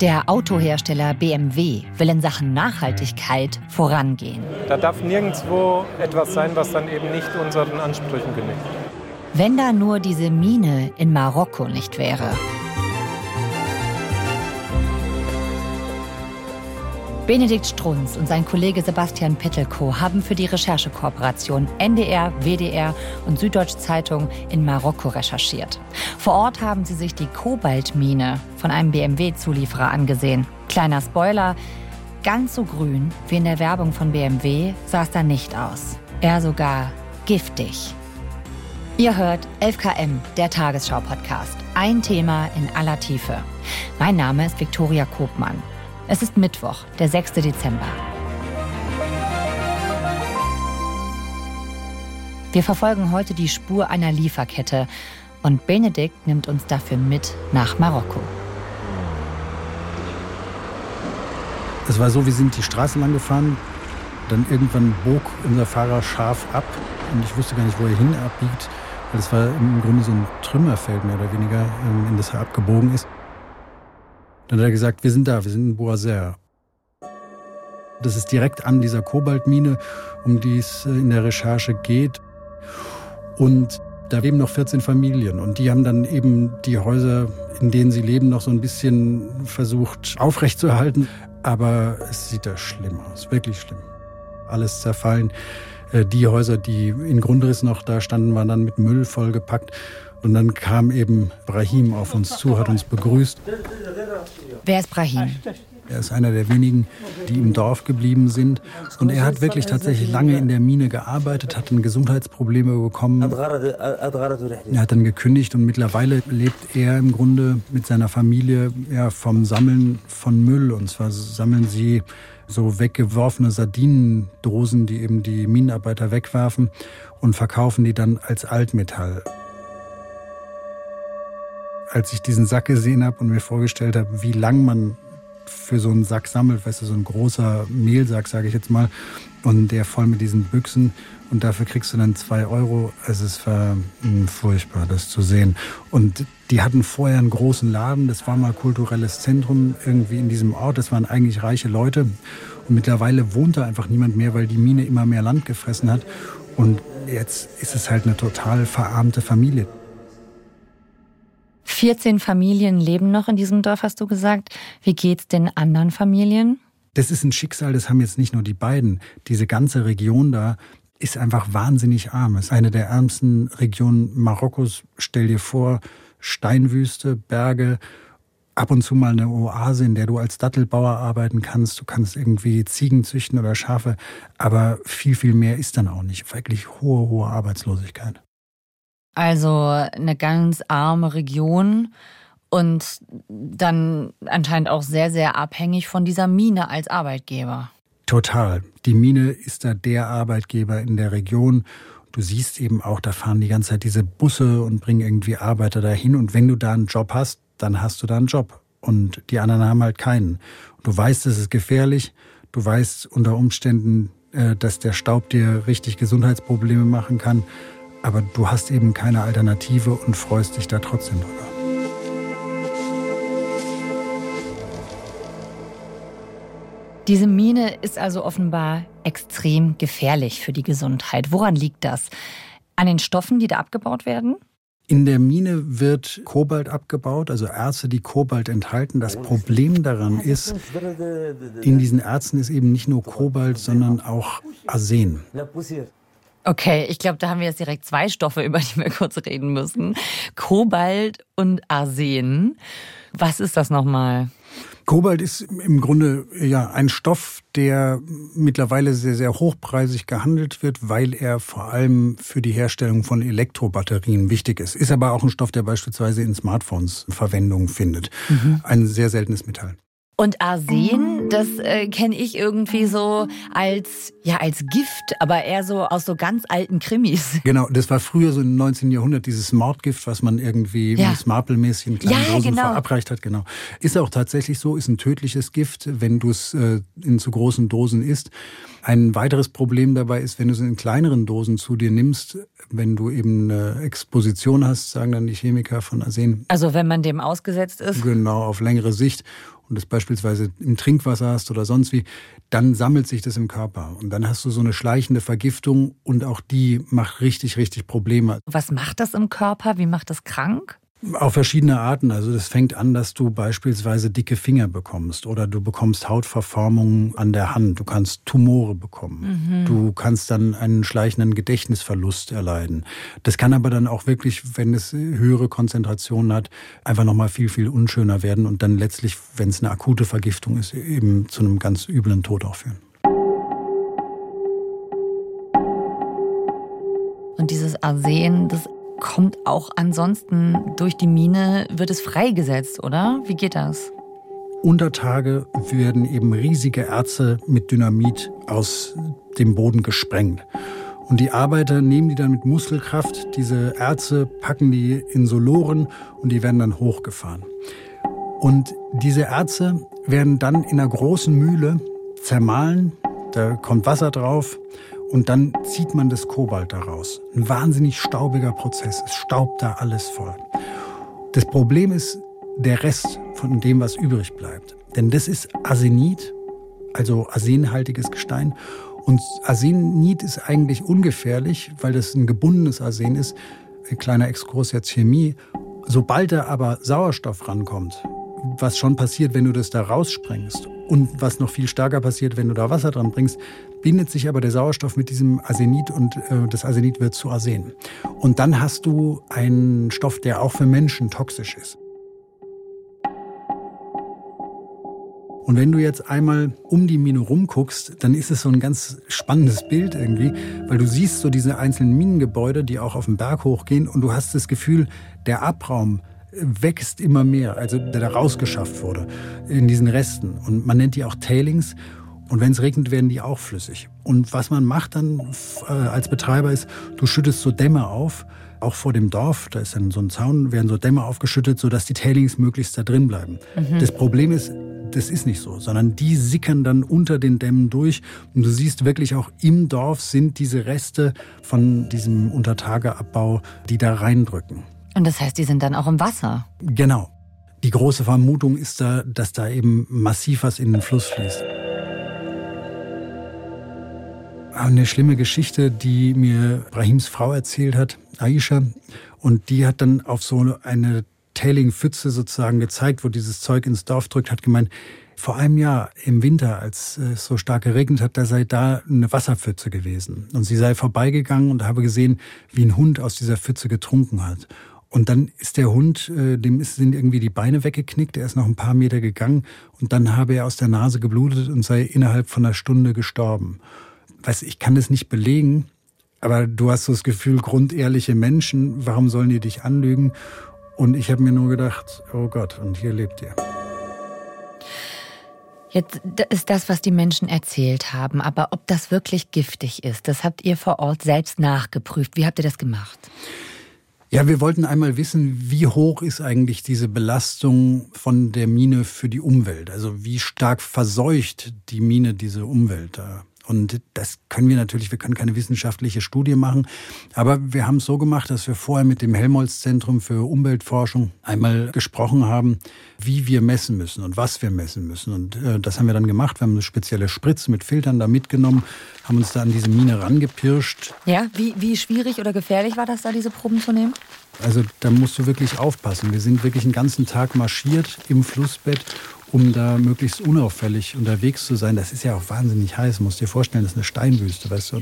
Der Autohersteller BMW will in Sachen Nachhaltigkeit vorangehen. Da darf nirgendwo etwas sein, was dann eben nicht unseren Ansprüchen genügt. Wenn da nur diese Mine in Marokko nicht wäre. Benedikt Strunz und sein Kollege Sebastian Pittelko haben für die Recherchekooperation NDR, WDR und Süddeutsche Zeitung in Marokko recherchiert. Vor Ort haben sie sich die Kobaltmine von einem BMW-Zulieferer angesehen. Kleiner Spoiler, ganz so grün wie in der Werbung von BMW sah es da nicht aus. Eher sogar giftig. Ihr hört 11KM, der Tagesschau-Podcast. Ein Thema in aller Tiefe. Mein Name ist Viktoria Kobmann. Es ist Mittwoch, der 6. Dezember. Wir verfolgen heute die Spur einer Lieferkette und Benedikt nimmt uns dafür mit nach Marokko. Es war so, wir sind die Straße lang gefahren, dann irgendwann bog unser Fahrer scharf ab und ich wusste gar nicht, wo er hin abbiegt, weil es war im Grunde so ein Trümmerfeld mehr oder weniger, ähm, in das er abgebogen ist. Dann hat er gesagt, wir sind da, wir sind in Boisert. Das ist direkt an dieser Kobaltmine, um die es äh, in der Recherche geht. Und da leben noch 14 Familien und die haben dann eben die Häuser, in denen sie leben, noch so ein bisschen versucht aufrechtzuerhalten. Aber es sieht da schlimm aus, wirklich schlimm. Alles zerfallen. Äh, die Häuser, die in Grundriss noch da standen, waren dann mit Müll vollgepackt. Und dann kam eben Brahim auf uns zu, hat uns begrüßt. Wer ist Brahim? Er ist einer der wenigen, die im Dorf geblieben sind. Und er hat wirklich tatsächlich lange in der Mine gearbeitet, hat dann Gesundheitsprobleme bekommen. Er hat dann gekündigt und mittlerweile lebt er im Grunde mit seiner Familie ja, vom Sammeln von Müll. Und zwar sammeln sie so weggeworfene Sardinendosen, die eben die Minenarbeiter wegwerfen und verkaufen die dann als Altmetall als ich diesen Sack gesehen habe und mir vorgestellt habe, wie lang man für so einen Sack sammelt, weißt du, so ein großer Mehlsack, sage ich jetzt mal, und der voll mit diesen Büchsen und dafür kriegst du dann zwei Euro. Es ist war, hm, furchtbar, das zu sehen. Und die hatten vorher einen großen Laden, das war mal kulturelles Zentrum irgendwie in diesem Ort, das waren eigentlich reiche Leute. Und mittlerweile wohnt da einfach niemand mehr, weil die Mine immer mehr Land gefressen hat. Und jetzt ist es halt eine total verarmte Familie. 14 Familien leben noch in diesem Dorf, hast du gesagt. Wie geht's den anderen Familien? Das ist ein Schicksal, das haben jetzt nicht nur die beiden. Diese ganze Region da ist einfach wahnsinnig arm. Es ist eine der ärmsten Regionen Marokkos. Stell dir vor, Steinwüste, Berge, ab und zu mal eine Oase, in der du als Dattelbauer arbeiten kannst. Du kannst irgendwie Ziegen züchten oder Schafe, aber viel, viel mehr ist dann auch nicht. Wirklich hohe, hohe Arbeitslosigkeit. Also eine ganz arme Region und dann anscheinend auch sehr, sehr abhängig von dieser Mine als Arbeitgeber. Total. Die Mine ist da der Arbeitgeber in der Region. Du siehst eben auch, da fahren die ganze Zeit diese Busse und bringen irgendwie Arbeiter dahin. Und wenn du da einen Job hast, dann hast du da einen Job. Und die anderen haben halt keinen. Du weißt, es ist gefährlich. Du weißt unter Umständen, äh, dass der Staub dir richtig Gesundheitsprobleme machen kann aber du hast eben keine Alternative und freust dich da trotzdem drüber. Diese Mine ist also offenbar extrem gefährlich für die Gesundheit. Woran liegt das? An den Stoffen, die da abgebaut werden? In der Mine wird Kobalt abgebaut, also Erze, die Kobalt enthalten. Das Problem daran ist, in diesen Erzen ist eben nicht nur Kobalt, sondern auch Arsen. Okay, ich glaube, da haben wir jetzt direkt zwei Stoffe, über die wir kurz reden müssen. Kobalt und Arsen. Was ist das nochmal? Kobalt ist im Grunde ja ein Stoff, der mittlerweile sehr, sehr hochpreisig gehandelt wird, weil er vor allem für die Herstellung von Elektrobatterien wichtig ist. Ist aber auch ein Stoff, der beispielsweise in Smartphones Verwendung findet. Mhm. Ein sehr seltenes Metall. Und Arsen, das äh, kenne ich irgendwie so als ja als Gift, aber eher so aus so ganz alten Krimis. Genau, das war früher so im 19. Jahrhundert dieses Mordgift, was man irgendwie ja. Marple-mäßig in kleinen ja, Dosen genau. verabreicht hat. Genau, ist auch tatsächlich so, ist ein tödliches Gift, wenn du es äh, in zu großen Dosen isst. Ein weiteres Problem dabei ist, wenn du es in kleineren Dosen zu dir nimmst, wenn du eben eine Exposition hast, sagen dann die Chemiker von Arsen. Also wenn man dem ausgesetzt ist? Genau, auf längere Sicht und das beispielsweise im Trinkwasser hast oder sonst wie, dann sammelt sich das im Körper. Und dann hast du so eine schleichende Vergiftung und auch die macht richtig, richtig Probleme. Was macht das im Körper? Wie macht das krank? Auf verschiedene Arten. Also das fängt an, dass du beispielsweise dicke Finger bekommst oder du bekommst Hautverformungen an der Hand. Du kannst Tumore bekommen. Mhm. Du kannst dann einen schleichenden Gedächtnisverlust erleiden. Das kann aber dann auch wirklich, wenn es höhere Konzentrationen hat, einfach nochmal viel, viel unschöner werden und dann letztlich, wenn es eine akute Vergiftung ist, eben zu einem ganz üblen Tod auch führen. Und dieses Arsen, das kommt auch ansonsten durch die Mine, wird es freigesetzt, oder? Wie geht das? Unter Tage werden eben riesige Erze mit Dynamit aus dem Boden gesprengt. Und die Arbeiter nehmen die dann mit Muskelkraft, diese Erze packen die in Soloren und die werden dann hochgefahren. Und diese Erze werden dann in einer großen Mühle zermahlen, da kommt Wasser drauf und dann zieht man das Kobalt daraus. Ein wahnsinnig staubiger Prozess. Es staubt da alles voll. Das Problem ist der Rest von dem, was übrig bleibt. Denn das ist Arsenit, also arsenhaltiges Gestein. Und Arsenit ist eigentlich ungefährlich, weil das ein gebundenes Arsen ist. Ein kleiner Exkurs der Chemie. Sobald da aber Sauerstoff rankommt, was schon passiert, wenn du das da raussprengst und was noch viel stärker passiert, wenn du da Wasser dran bringst, bindet sich aber der Sauerstoff mit diesem Arsenid und äh, das Arsenid wird zu Arsen. Und dann hast du einen Stoff, der auch für Menschen toxisch ist. Und wenn du jetzt einmal um die Mine rumguckst, dann ist es so ein ganz spannendes Bild irgendwie, weil du siehst so diese einzelnen Minengebäude, die auch auf den Berg hochgehen und du hast das Gefühl, der Abraum wächst immer mehr, also der da rausgeschafft wurde in diesen Resten. Und man nennt die auch Tailings. Und wenn es regnet, werden die auch flüssig. Und was man macht dann äh, als Betreiber ist, du schüttest so Dämme auf, auch vor dem Dorf, da ist dann so ein Zaun, werden so Dämme aufgeschüttet, sodass die Tailings möglichst da drin bleiben. Mhm. Das Problem ist, das ist nicht so, sondern die sickern dann unter den Dämmen durch. Und du siehst wirklich auch im Dorf sind diese Reste von diesem Untertageabbau, die da reindrücken. Und das heißt, die sind dann auch im Wasser? Genau. Die große Vermutung ist da, dass da eben massiv was in den Fluss fließt. Eine schlimme Geschichte, die mir Brahims Frau erzählt hat, Aisha. Und die hat dann auf so eine Tailing-Pfütze sozusagen gezeigt, wo dieses Zeug ins Dorf drückt, hat gemeint, vor einem Jahr im Winter, als es so stark geregnet hat, da sei da eine Wasserpfütze gewesen. Und sie sei vorbeigegangen und habe gesehen, wie ein Hund aus dieser Pfütze getrunken hat. Und dann ist der Hund, äh, dem sind irgendwie die Beine weggeknickt, er ist noch ein paar Meter gegangen und dann habe er aus der Nase geblutet und sei innerhalb von einer Stunde gestorben. Weißt, ich kann das nicht belegen, aber du hast so das Gefühl, grundehrliche Menschen, warum sollen die dich anlügen? Und ich habe mir nur gedacht, oh Gott, und hier lebt ihr. Jetzt ist das, was die Menschen erzählt haben, aber ob das wirklich giftig ist, das habt ihr vor Ort selbst nachgeprüft. Wie habt ihr das gemacht? Ja, wir wollten einmal wissen, wie hoch ist eigentlich diese Belastung von der Mine für die Umwelt? Also wie stark verseucht die Mine diese Umwelt da? Und das können wir natürlich, wir können keine wissenschaftliche Studie machen, aber wir haben es so gemacht, dass wir vorher mit dem Helmholtz-Zentrum für Umweltforschung einmal gesprochen haben, wie wir messen müssen und was wir messen müssen. Und äh, das haben wir dann gemacht. Wir haben eine spezielle Spritze mit Filtern da mitgenommen, haben uns da an diese Mine rangepirscht. Ja, wie, wie schwierig oder gefährlich war das da, diese Proben zu nehmen? Also da musst du wirklich aufpassen. Wir sind wirklich einen ganzen Tag marschiert im Flussbett um da möglichst unauffällig unterwegs zu sein. Das ist ja auch wahnsinnig heiß, musst dir vorstellen, das ist eine Steinwüste, weißt du.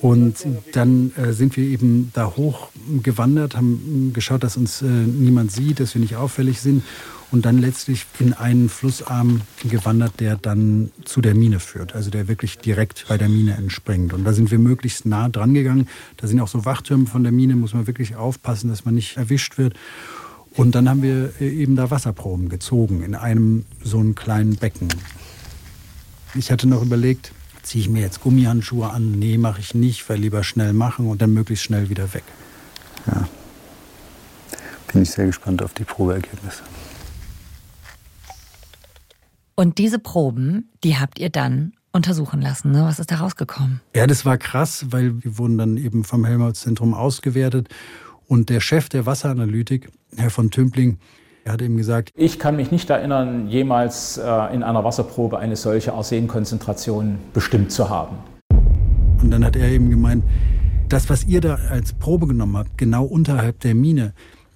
Und dann äh, sind wir eben da hoch gewandert, haben geschaut, dass uns äh, niemand sieht, dass wir nicht auffällig sind und dann letztlich in einen Flussarm gewandert, der dann zu der Mine führt, also der wirklich direkt bei der Mine entspringt. Und da sind wir möglichst nah dran gegangen. Da sind auch so Wachtürme von der Mine, muss man wirklich aufpassen, dass man nicht erwischt wird. Und dann haben wir äh, eben da Wasserproben gezogen in einem so einen kleinen Becken. Ich hatte noch überlegt, ziehe ich mir jetzt Gummihandschuhe an? Nee, mache ich nicht, weil lieber schnell machen und dann möglichst schnell wieder weg. Ja. Bin ich sehr gespannt auf die Probeergebnisse. Und diese Proben, die habt ihr dann untersuchen lassen. Ne? Was ist da rausgekommen? Ja, das war krass, weil wir wurden dann eben vom Helmholtz-Zentrum ausgewertet. Und der Chef der Wasseranalytik, Herr von Tümpling, er hat eben gesagt, ich kann mich nicht erinnern, jemals äh, in einer Wasserprobe eine solche Arsenkonzentration bestimmt zu haben. Und dann hat er eben gemeint, das, was ihr da als Probe genommen habt, genau unterhalb der Mine,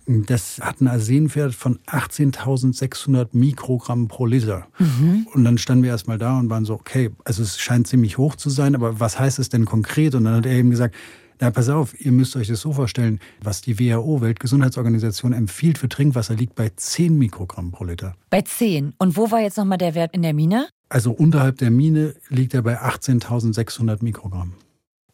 das hat einen Arsenwert von 18.600 Mikrogramm pro Liter. Mhm. Und dann standen wir erstmal da und waren so, okay, also es scheint ziemlich hoch zu sein, aber was heißt es denn konkret? Und dann hat er eben gesagt, na, pass auf, ihr müsst euch das so vorstellen, was die WHO, Weltgesundheitsorganisation, empfiehlt für Trinkwasser, liegt bei 10 Mikrogramm pro Liter. Bei 10. Und wo war jetzt nochmal der Wert in der Mine? Also unterhalb der Mine liegt er bei 18.600 Mikrogramm.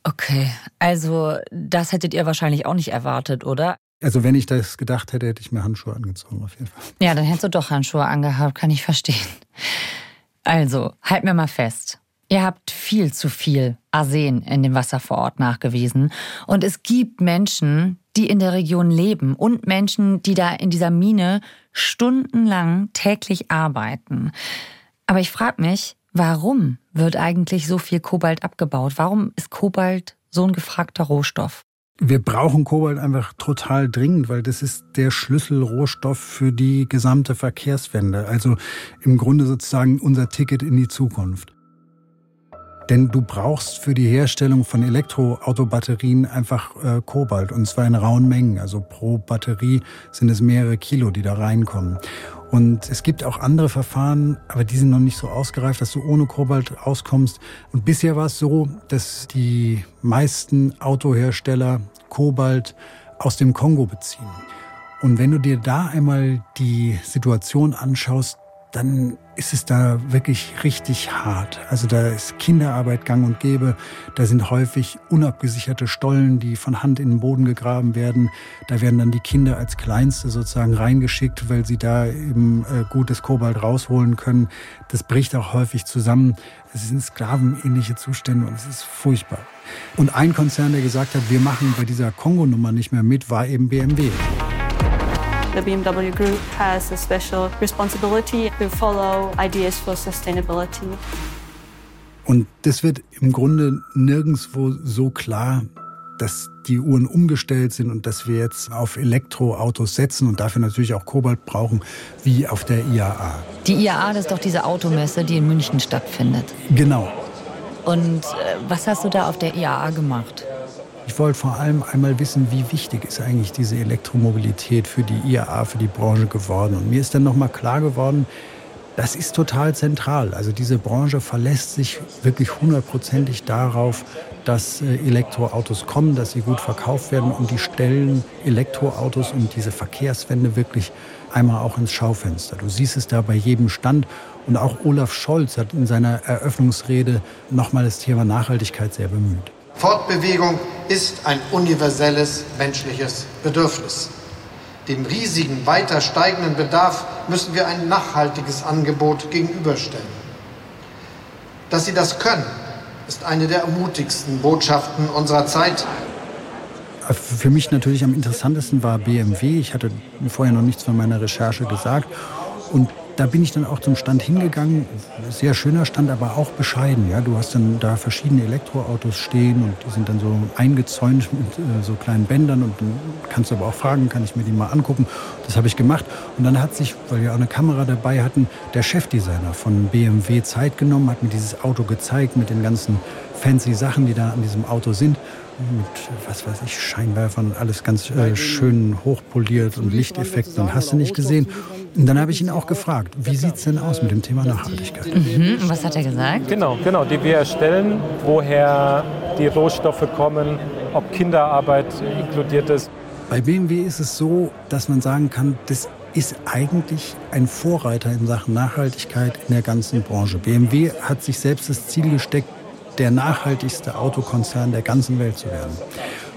Okay, also das hättet ihr wahrscheinlich auch nicht erwartet, oder? Also wenn ich das gedacht hätte, hätte ich mir Handschuhe angezogen auf jeden Fall. Ja, dann hättest du doch Handschuhe angehabt, kann ich verstehen. Also, halt mir mal fest. Ihr habt viel zu viel Arsen in dem Wasser vor Ort nachgewiesen. Und es gibt Menschen, die in der Region leben und Menschen, die da in dieser Mine stundenlang täglich arbeiten. Aber ich frage mich, warum wird eigentlich so viel Kobalt abgebaut? Warum ist Kobalt so ein gefragter Rohstoff? Wir brauchen Kobalt einfach total dringend, weil das ist der Schlüsselrohstoff für die gesamte Verkehrswende. Also im Grunde sozusagen unser Ticket in die Zukunft. Denn du brauchst für die Herstellung von Elektroautobatterien einfach äh, Kobalt und zwar in rauen Mengen. Also pro Batterie sind es mehrere Kilo, die da reinkommen. Und es gibt auch andere Verfahren, aber die sind noch nicht so ausgereift, dass du ohne Kobalt auskommst. Und bisher war es so, dass die meisten Autohersteller Kobalt aus dem Kongo beziehen. Und wenn du dir da einmal die Situation anschaust, dann ist es da wirklich richtig hart. Also da ist Kinderarbeit gang und gäbe. Da sind häufig unabgesicherte Stollen, die von Hand in den Boden gegraben werden. Da werden dann die Kinder als Kleinste sozusagen reingeschickt, weil sie da eben äh, gutes Kobalt rausholen können. Das bricht auch häufig zusammen. Es sind sklavenähnliche Zustände und es ist furchtbar. Und ein Konzern, der gesagt hat, wir machen bei dieser Kongo-Nummer nicht mehr mit, war eben BMW. The BMW Group has a special responsibility to follow ideas for sustainability. Und das wird im Grunde nirgendwo so klar, dass die Uhren umgestellt sind und dass wir jetzt auf Elektroautos setzen und dafür natürlich auch Kobalt brauchen, wie auf der IAA. Die IAA, das ist doch diese Automesse, die in München stattfindet. Genau. Und äh, was hast du da auf der IAA gemacht? Ich wollte vor allem einmal wissen, wie wichtig ist eigentlich diese Elektromobilität für die IAA, für die Branche geworden. Und mir ist dann nochmal klar geworden, das ist total zentral. Also diese Branche verlässt sich wirklich hundertprozentig darauf, dass äh, Elektroautos kommen, dass sie gut verkauft werden und die stellen Elektroautos und diese Verkehrswende wirklich einmal auch ins Schaufenster. Du siehst es da bei jedem Stand und auch Olaf Scholz hat in seiner Eröffnungsrede nochmal das Thema Nachhaltigkeit sehr bemüht. Fortbewegung ist ein universelles menschliches Bedürfnis. Dem riesigen, weiter steigenden Bedarf müssen wir ein nachhaltiges Angebot gegenüberstellen. Dass Sie das können, ist eine der ermutigsten Botschaften unserer Zeit. Für mich natürlich am interessantesten war BMW. Ich hatte vorher noch nichts von meiner Recherche gesagt. Und da bin ich dann auch zum Stand hingegangen. Sehr schöner Stand, aber auch bescheiden. Ja, du hast dann da verschiedene Elektroautos stehen und die sind dann so eingezäunt mit äh, so kleinen Bändern und dann kannst du aber auch fragen, kann ich mir die mal angucken. Das habe ich gemacht und dann hat sich, weil wir auch eine Kamera dabei hatten, der Chefdesigner von BMW Zeit genommen, hat mir dieses Auto gezeigt mit den ganzen fancy Sachen, die da an diesem Auto sind mit, was weiß ich, Scheinwerfern, alles ganz äh, schön hochpoliert und Lichteffekte und hast du nicht gesehen. Und dann habe ich ihn auch gefragt, wie sieht es denn aus mit dem Thema Nachhaltigkeit? Mhm. Und was hat er gesagt? Genau, genau, die wir erstellen, woher die Rohstoffe kommen, ob Kinderarbeit inkludiert ist. Bei BMW ist es so, dass man sagen kann, das ist eigentlich ein Vorreiter in Sachen Nachhaltigkeit in der ganzen Branche. BMW hat sich selbst das Ziel gesteckt, der nachhaltigste Autokonzern der ganzen Welt zu werden.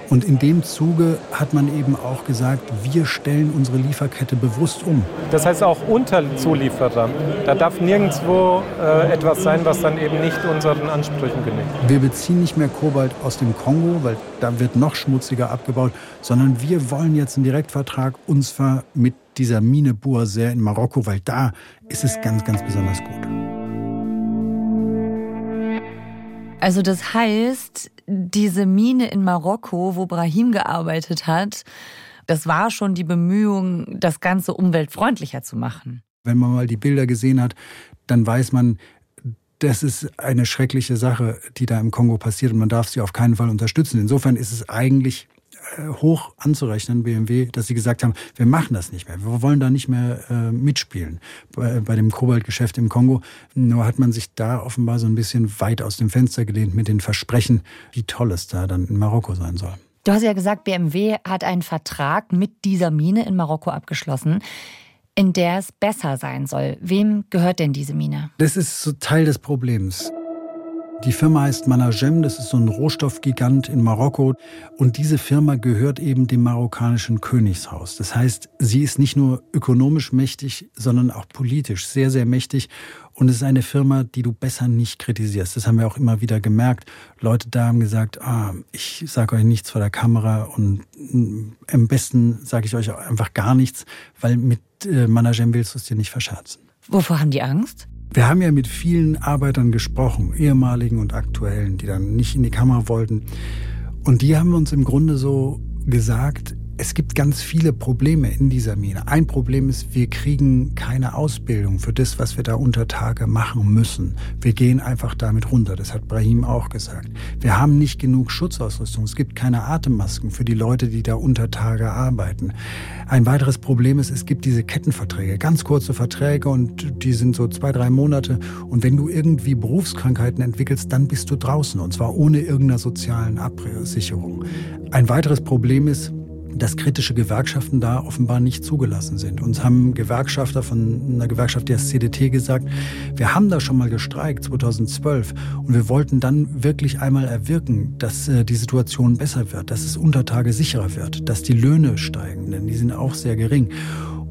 Und in dem Zuge hat man eben auch gesagt, wir stellen unsere Lieferkette bewusst um. Das heißt auch Unterzulieferer. Da darf nirgendwo äh, etwas sein, was dann eben nicht unseren Ansprüchen genügt. Wir beziehen nicht mehr Kobalt aus dem Kongo, weil da wird noch schmutziger abgebaut, sondern wir wollen jetzt einen Direktvertrag uns zwar mit dieser Mine Bourset in Marokko, weil da ist es ganz, ganz besonders gut. Also das heißt, diese Mine in Marokko, wo Brahim gearbeitet hat, das war schon die Bemühung, das Ganze umweltfreundlicher zu machen. Wenn man mal die Bilder gesehen hat, dann weiß man, das ist eine schreckliche Sache, die da im Kongo passiert und man darf sie auf keinen Fall unterstützen. Insofern ist es eigentlich hoch anzurechnen, BMW, dass sie gesagt haben, wir machen das nicht mehr, wir wollen da nicht mehr äh, mitspielen bei, bei, dem Kobaltgeschäft im Kongo. Nur hat man sich da offenbar so ein bisschen weit aus dem Fenster gelehnt mit den Versprechen, wie toll es da dann in Marokko sein soll. Du hast ja gesagt, BMW hat einen Vertrag mit dieser Mine in Marokko abgeschlossen in der es besser sein soll. Wem gehört denn diese Mine? Das ist so Teil des Problems. Die Firma heißt Managem, das ist so ein Rohstoffgigant in Marokko. Und diese Firma gehört eben dem marokkanischen Königshaus. Das heißt, sie ist nicht nur ökonomisch mächtig, sondern auch politisch sehr, sehr mächtig. Und es ist eine Firma, die du besser nicht kritisierst. Das haben wir auch immer wieder gemerkt. Leute da haben gesagt, ah, ich sage euch nichts vor der Kamera und mm, am besten sage ich euch einfach gar nichts, weil mit äh, Managem willst du es dir nicht verscherzen. Wovor haben die Angst? Wir haben ja mit vielen Arbeitern gesprochen, ehemaligen und aktuellen, die dann nicht in die Kamera wollten. Und die haben uns im Grunde so gesagt, es gibt ganz viele Probleme in dieser Mine. Ein Problem ist, wir kriegen keine Ausbildung für das, was wir da unter Tage machen müssen. Wir gehen einfach damit runter. Das hat Brahim auch gesagt. Wir haben nicht genug Schutzausrüstung. Es gibt keine Atemmasken für die Leute, die da unter Tage arbeiten. Ein weiteres Problem ist, es gibt diese Kettenverträge, ganz kurze Verträge und die sind so zwei, drei Monate. Und wenn du irgendwie Berufskrankheiten entwickelst, dann bist du draußen und zwar ohne irgendeiner sozialen Absicherung. Ein weiteres Problem ist, dass kritische Gewerkschaften da offenbar nicht zugelassen sind. Uns haben Gewerkschafter von einer Gewerkschaft der CDT gesagt, wir haben da schon mal gestreikt 2012 und wir wollten dann wirklich einmal erwirken, dass äh, die Situation besser wird, dass es Untertage sicherer wird, dass die Löhne steigen, denn die sind auch sehr gering.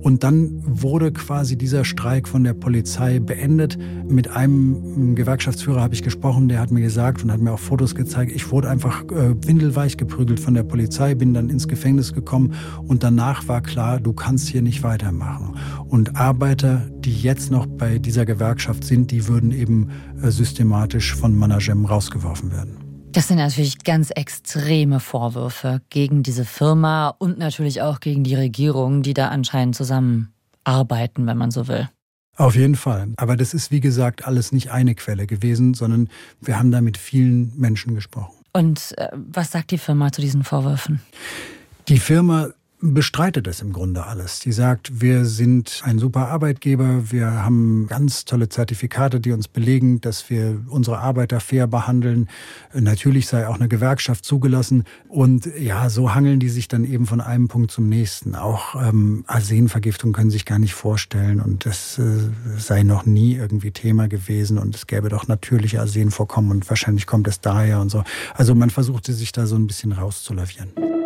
Und dann wurde quasi dieser Streik von der Polizei beendet. Mit einem Gewerkschaftsführer habe ich gesprochen, der hat mir gesagt und hat mir auch Fotos gezeigt, ich wurde einfach äh, windelweich geprügelt von der Polizei, bin dann ins Gefängnis gekommen und danach war klar, du kannst hier nicht weitermachen. Und Arbeiter, die jetzt noch bei dieser Gewerkschaft sind, die würden eben äh, systematisch von Managem rausgeworfen werden. Das sind natürlich ganz extreme Vorwürfe gegen diese Firma und natürlich auch gegen die Regierung, die da anscheinend zusammenarbeiten, wenn man so will. Auf jeden Fall. Aber das ist, wie gesagt, alles nicht eine Quelle gewesen, sondern wir haben da mit vielen Menschen gesprochen. Und äh, was sagt die Firma zu diesen Vorwürfen? Die Firma bestreitet es im Grunde alles. Die sagt, wir sind ein super Arbeitgeber, wir haben ganz tolle Zertifikate, die uns belegen, dass wir unsere Arbeiter fair behandeln. Natürlich sei auch eine Gewerkschaft zugelassen. Und ja, so hangeln die sich dann eben von einem Punkt zum nächsten. Auch ähm, Arsenvergiftung können sich gar nicht vorstellen und das äh, sei noch nie irgendwie Thema gewesen und es gäbe doch natürliche Arsenvorkommen und wahrscheinlich kommt es daher und so. Also man versuchte sich da so ein bisschen rauszulavieren.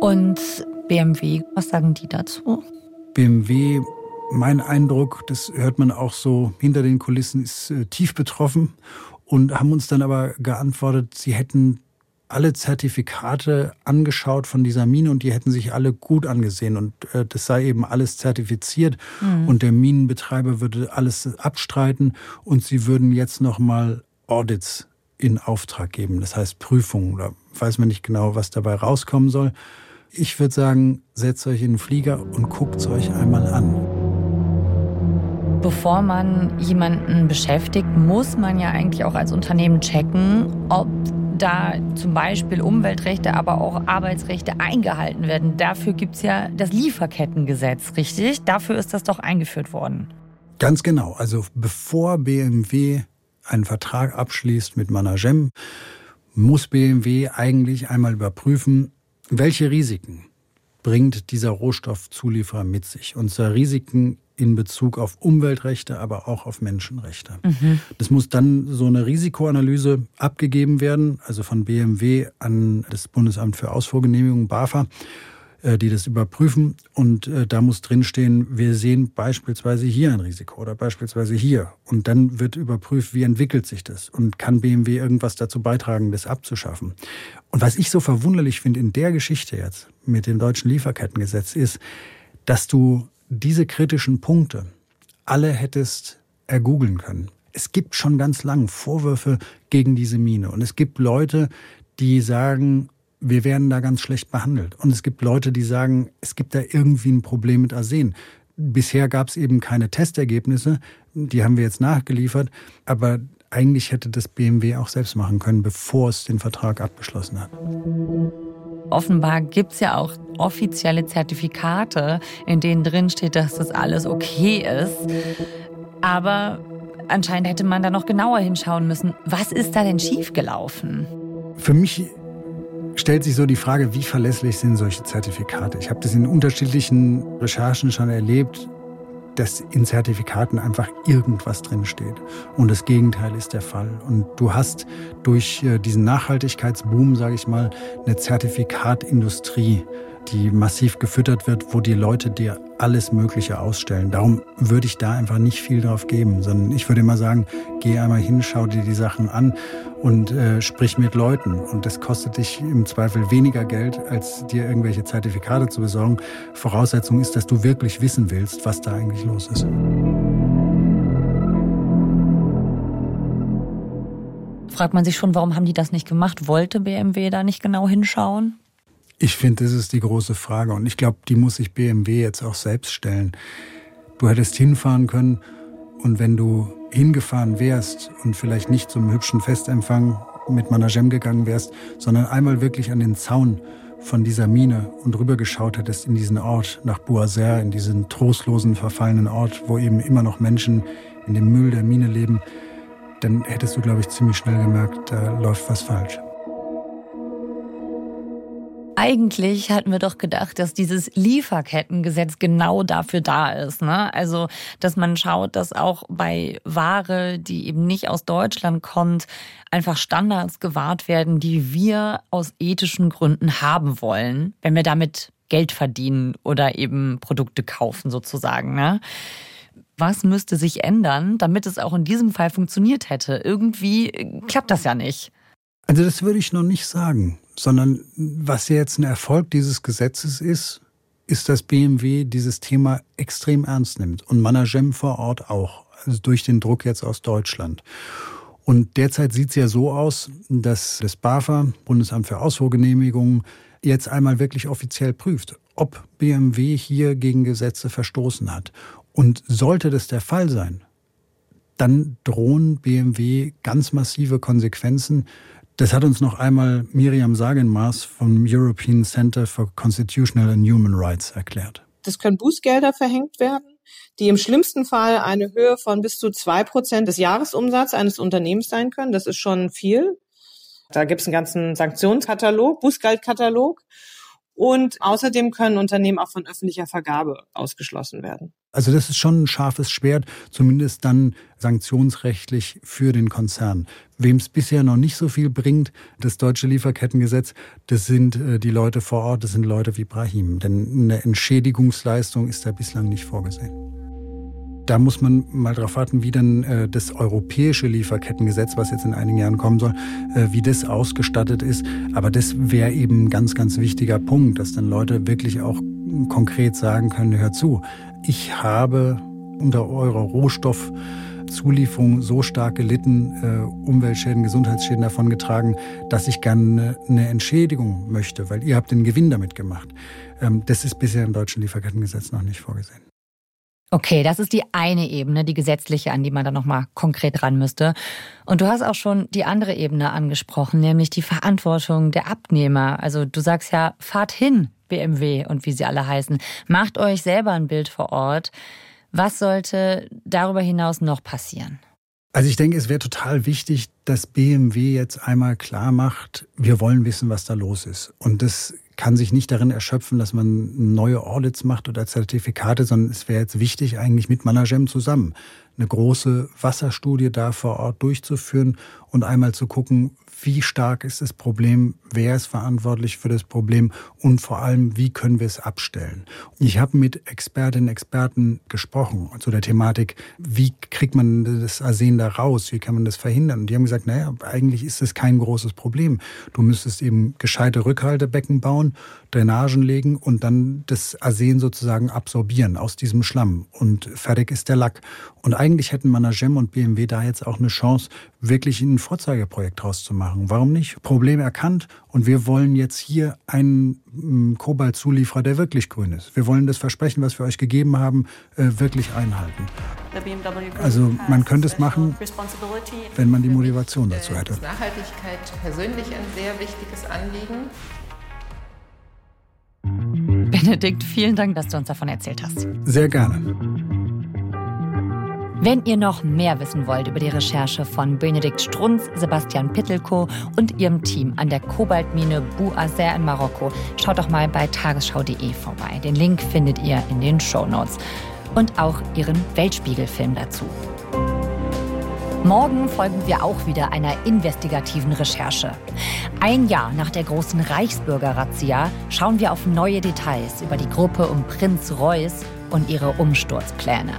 Und BMW, was sagen die dazu? BMW, mein Eindruck, das hört man auch so hinter den Kulissen, ist äh, tief betroffen und haben uns dann aber geantwortet, sie hätten alle Zertifikate angeschaut von dieser Mine und die hätten sich alle gut angesehen und äh, das sei eben alles zertifiziert mhm. und der Minenbetreiber würde alles abstreiten und sie würden jetzt noch mal Audits in Auftrag geben, das heißt Prüfungen oder weiß man nicht genau, was dabei rauskommen soll. Ich würde sagen, setzt euch in den Flieger und guckt es euch einmal an. Bevor man jemanden beschäftigt, muss man ja eigentlich auch als Unternehmen checken, ob da zum Beispiel Umweltrechte, aber auch Arbeitsrechte eingehalten werden. Dafür gibt es ja das Lieferkettengesetz, richtig? Dafür ist das doch eingeführt worden. Ganz genau. Also bevor BMW einen Vertrag abschließt mit Managem, muss BMW eigentlich einmal überprüfen, welche Risiken bringt dieser Rohstoffzulieferer mit sich? Und zwar Risiken in Bezug auf Umweltrechte, aber auch auf Menschenrechte. Mhm. Das muss dann so eine Risikoanalyse abgegeben werden, also von BMW an das Bundesamt für Ausfuhrgenehmigung, BAFA. Äh, die das überprüfen. Und äh, da muss drinstehen, wir sehen beispielsweise hier ein Risiko oder beispielsweise hier. Und dann wird überprüft, wie entwickelt sich das und kann BMW irgendwas dazu beitragen, das abzuschaffen. Und was ich so verwunderlich finde in der Geschichte jetzt mit dem deutschen Lieferkettengesetz ist, dass du diese kritischen Punkte alle hättest ergoogeln können. Es gibt schon ganz lang Vorwürfe gegen diese Mine. Und es gibt Leute, die sagen, wir werden da ganz schlecht behandelt. Und es gibt Leute, die sagen, es gibt da irgendwie ein Problem mit Arsen. Bisher gab es eben keine Testergebnisse, die haben wir jetzt nachgeliefert, aber eigentlich hätte das BMW auch selbst machen können, bevor es den Vertrag abgeschlossen hat. Offenbar gibt es ja auch offizielle Zertifikate, in denen drin steht, dass das alles okay ist. Aber anscheinend hätte man da noch genauer hinschauen müssen. Was ist da denn schiefgelaufen? Für mich stellt sich so die Frage, wie verlässlich sind solche Zertifikate? Ich habe das in unterschiedlichen Recherchen schon erlebt, dass in Zertifikaten einfach irgendwas drinsteht. Und das Gegenteil ist der Fall. Und du hast durch äh, diesen Nachhaltigkeitsboom, sage ich mal, eine Zertifikatindustrie, die massiv gefüttert wird, wo die Leute dir alles Mögliche ausstellen. Darum würde ich da einfach nicht viel drauf geben, sondern ich würde immer sagen, geh einmal hin, schau dir die Sachen an und äh, sprich mit Leuten. Und das kostet dich im Zweifel weniger Geld, als dir irgendwelche Zertifikate zu besorgen. Voraussetzung ist, dass du wirklich wissen willst, was da eigentlich los ist. Fragt man sich schon, warum haben die das nicht gemacht? Wollte BMW da nicht genau hinschauen? Ich finde, das ist die große Frage. Und ich glaube, die muss sich BMW jetzt auch selbst stellen. Du hättest hinfahren können und wenn du hingefahren wärst und vielleicht nicht zum hübschen Festempfang mit Managem gegangen wärst, sondern einmal wirklich an den Zaun von dieser Mine und rübergeschaut hättest in diesen Ort nach Boazer, in diesen trostlosen, verfallenen Ort, wo eben immer noch Menschen in dem Müll der Mine leben, dann hättest du, glaube ich, ziemlich schnell gemerkt, da läuft was falsch. Eigentlich hatten wir doch gedacht, dass dieses Lieferkettengesetz genau dafür da ist. Ne? Also, dass man schaut, dass auch bei Ware, die eben nicht aus Deutschland kommt, einfach Standards gewahrt werden, die wir aus ethischen Gründen haben wollen, wenn wir damit Geld verdienen oder eben Produkte kaufen sozusagen. Ne? Was müsste sich ändern, damit es auch in diesem Fall funktioniert hätte? Irgendwie klappt das ja nicht. Also das würde ich noch nicht sagen sondern was jetzt ein Erfolg dieses Gesetzes ist, ist, dass BMW dieses Thema extrem ernst nimmt und Managem vor Ort auch, also durch den Druck jetzt aus Deutschland. Und derzeit sieht es ja so aus, dass das BAFA, Bundesamt für Ausfuhrgenehmigungen, jetzt einmal wirklich offiziell prüft, ob BMW hier gegen Gesetze verstoßen hat. Und sollte das der Fall sein, dann drohen BMW ganz massive Konsequenzen das hat uns noch einmal Miriam Sagenmaß vom European Center for Constitutional and Human Rights erklärt. Das können Bußgelder verhängt werden, die im schlimmsten Fall eine Höhe von bis zu zwei Prozent des Jahresumsatzes eines Unternehmens sein können. Das ist schon viel. Da gibt es einen ganzen Sanktionskatalog, Bußgeldkatalog. Und außerdem können Unternehmen auch von öffentlicher Vergabe ausgeschlossen werden. Also das ist schon ein scharfes Schwert, zumindest dann sanktionsrechtlich für den Konzern. Wem es bisher noch nicht so viel bringt, das deutsche Lieferkettengesetz, das sind äh, die Leute vor Ort, das sind Leute wie Brahim. Denn eine Entschädigungsleistung ist da bislang nicht vorgesehen. Da muss man mal darauf warten, wie dann äh, das europäische Lieferkettengesetz, was jetzt in einigen Jahren kommen soll, äh, wie das ausgestattet ist. Aber das wäre eben ein ganz, ganz wichtiger Punkt, dass dann Leute wirklich auch konkret sagen können, hör zu, ich habe unter eurer Rohstoffzulieferung so stark gelitten, äh, Umweltschäden, Gesundheitsschäden davongetragen, dass ich gerne eine Entschädigung möchte, weil ihr habt den Gewinn damit gemacht. Ähm, das ist bisher im deutschen Lieferkettengesetz noch nicht vorgesehen. Okay, das ist die eine Ebene, die gesetzliche, an die man dann nochmal konkret ran müsste. Und du hast auch schon die andere Ebene angesprochen, nämlich die Verantwortung der Abnehmer. Also du sagst ja, fahrt hin, BMW und wie sie alle heißen. Macht euch selber ein Bild vor Ort. Was sollte darüber hinaus noch passieren? Also ich denke, es wäre total wichtig, dass BMW jetzt einmal klar macht, wir wollen wissen, was da los ist. Und das kann sich nicht darin erschöpfen, dass man neue Audits macht oder Zertifikate, sondern es wäre jetzt wichtig, eigentlich mit Managem zusammen eine große Wasserstudie da vor Ort durchzuführen und einmal zu gucken, wie stark ist das Problem, wer ist verantwortlich für das Problem und vor allem, wie können wir es abstellen. Ich habe mit Expertinnen und Experten gesprochen zu der Thematik, wie kriegt man das Arsen da raus, wie kann man das verhindern. Und die haben gesagt, naja, eigentlich ist es kein großes Problem. Du müsstest eben gescheite Rückhaltebecken bauen, Drainagen legen und dann das Arsen sozusagen absorbieren aus diesem Schlamm. Und fertig ist der Lack. Und eigentlich hätten Managem und BMW da jetzt auch eine Chance, wirklich ein Vorzeigeprojekt draus zu machen. Warum nicht? Problem erkannt und wir wollen jetzt hier einen mm, Kobaltzulieferer, der wirklich grün ist. Wir wollen das Versprechen, was wir euch gegeben haben, äh, wirklich einhalten. Also man könnte es machen, wenn man die Motivation dazu hätte. Nachhaltigkeit persönlich ein sehr wichtiges Anliegen. Benedikt, vielen Dank, dass du uns davon erzählt hast. Sehr gerne. Wenn ihr noch mehr wissen wollt über die Recherche von Benedikt Strunz, Sebastian Pittelko und ihrem Team an der Kobaltmine Bu Azer in Marokko, schaut doch mal bei tagesschau.de vorbei. Den Link findet ihr in den Show Notes. Und auch ihren Weltspiegelfilm dazu. Morgen folgen wir auch wieder einer investigativen Recherche. Ein Jahr nach der großen Reichsbürger-Razzia schauen wir auf neue Details über die Gruppe um Prinz Reuß und ihre Umsturzpläne.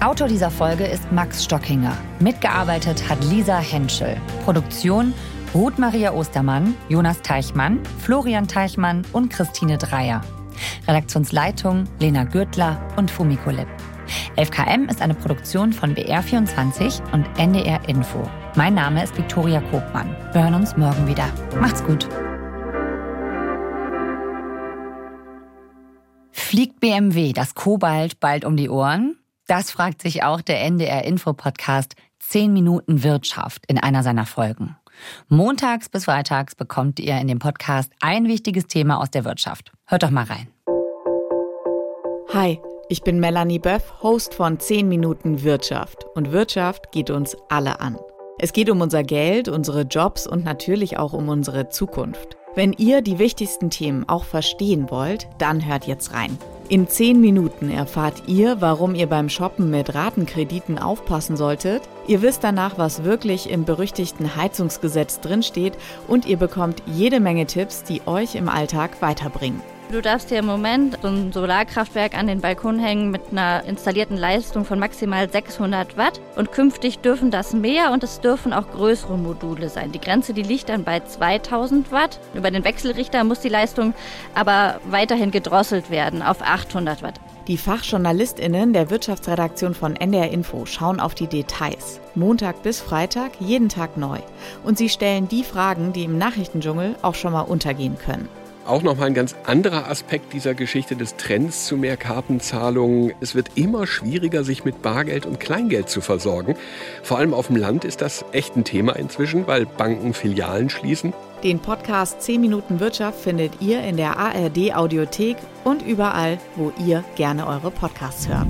Autor dieser Folge ist Max Stockinger. Mitgearbeitet hat Lisa Henschel. Produktion Ruth Maria Ostermann, Jonas Teichmann, Florian Teichmann und Christine Dreier. Redaktionsleitung Lena Gürtler und Fumiko Lipp. 11KM ist eine Produktion von BR24 und NDR Info. Mein Name ist Viktoria Kobmann. Wir hören uns morgen wieder. Macht's gut. Fliegt BMW das Kobalt bald um die Ohren? Das fragt sich auch der NDR Info Podcast 10 Minuten Wirtschaft in einer seiner Folgen. Montags bis freitags bekommt ihr in dem Podcast ein wichtiges Thema aus der Wirtschaft. Hört doch mal rein. Hi, ich bin Melanie Böff, Host von 10 Minuten Wirtschaft. Und Wirtschaft geht uns alle an. Es geht um unser Geld, unsere Jobs und natürlich auch um unsere Zukunft. Wenn ihr die wichtigsten Themen auch verstehen wollt, dann hört jetzt rein. In 10 Minuten erfahrt ihr, warum ihr beim Shoppen mit Ratenkrediten aufpassen solltet. Ihr wisst danach, was wirklich im berüchtigten Heizungsgesetz drinsteht und ihr bekommt jede Menge Tipps, die euch im Alltag weiterbringen. Du darfst dir im Moment so ein Solarkraftwerk an den Balkon hängen mit einer installierten Leistung von maximal 600 Watt und künftig dürfen das mehr und es dürfen auch größere Module sein. Die Grenze, die liegt dann bei 2000 Watt. Über den Wechselrichter muss die Leistung aber weiterhin gedrosselt werden auf 800 Watt. Die Fachjournalistinnen der Wirtschaftsredaktion von NDR Info schauen auf die Details. Montag bis Freitag, jeden Tag neu. Und sie stellen die Fragen, die im Nachrichtendschungel auch schon mal untergehen können. Auch nochmal ein ganz anderer Aspekt dieser Geschichte des Trends zu mehr Kartenzahlungen. Es wird immer schwieriger, sich mit Bargeld und Kleingeld zu versorgen. Vor allem auf dem Land ist das echt ein Thema inzwischen, weil Banken Filialen schließen. Den Podcast 10 Minuten Wirtschaft findet ihr in der ARD Audiothek und überall, wo ihr gerne eure Podcasts hört.